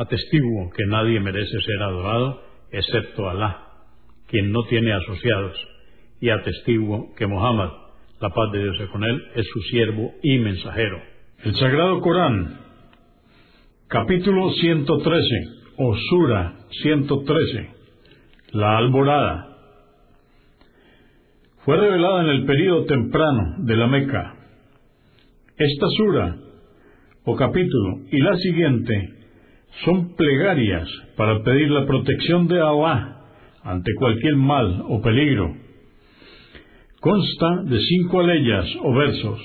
Atestiguo que nadie merece ser adorado excepto Alá, quien no tiene asociados, y atestiguo que Muhammad, la paz de Dios sea con él, es su siervo y mensajero. El Sagrado Corán, capítulo 113, o Sura 113, la Alborada, fue revelada en el período temprano de la Meca. Esta Sura, o capítulo, y la siguiente, son plegarias para pedir la protección de Allah ante cualquier mal o peligro. Consta de cinco aleyas o versos.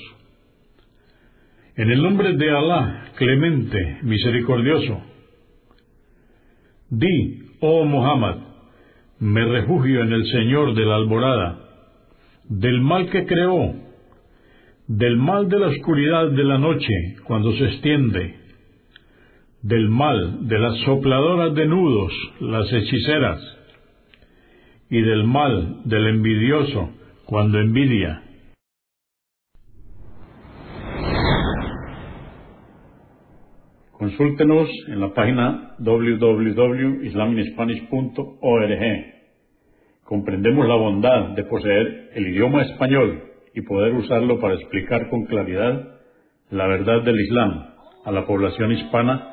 En el nombre de Alá, clemente, misericordioso. Di, oh Muhammad, me refugio en el Señor de la alborada, del mal que creó, del mal de la oscuridad de la noche cuando se extiende, del mal de las sopladoras de nudos, las hechiceras, y del mal del envidioso cuando envidia. Consúltenos en la página www.islaminspanish.org. Comprendemos la bondad de poseer el idioma español y poder usarlo para explicar con claridad la verdad del Islam a la población hispana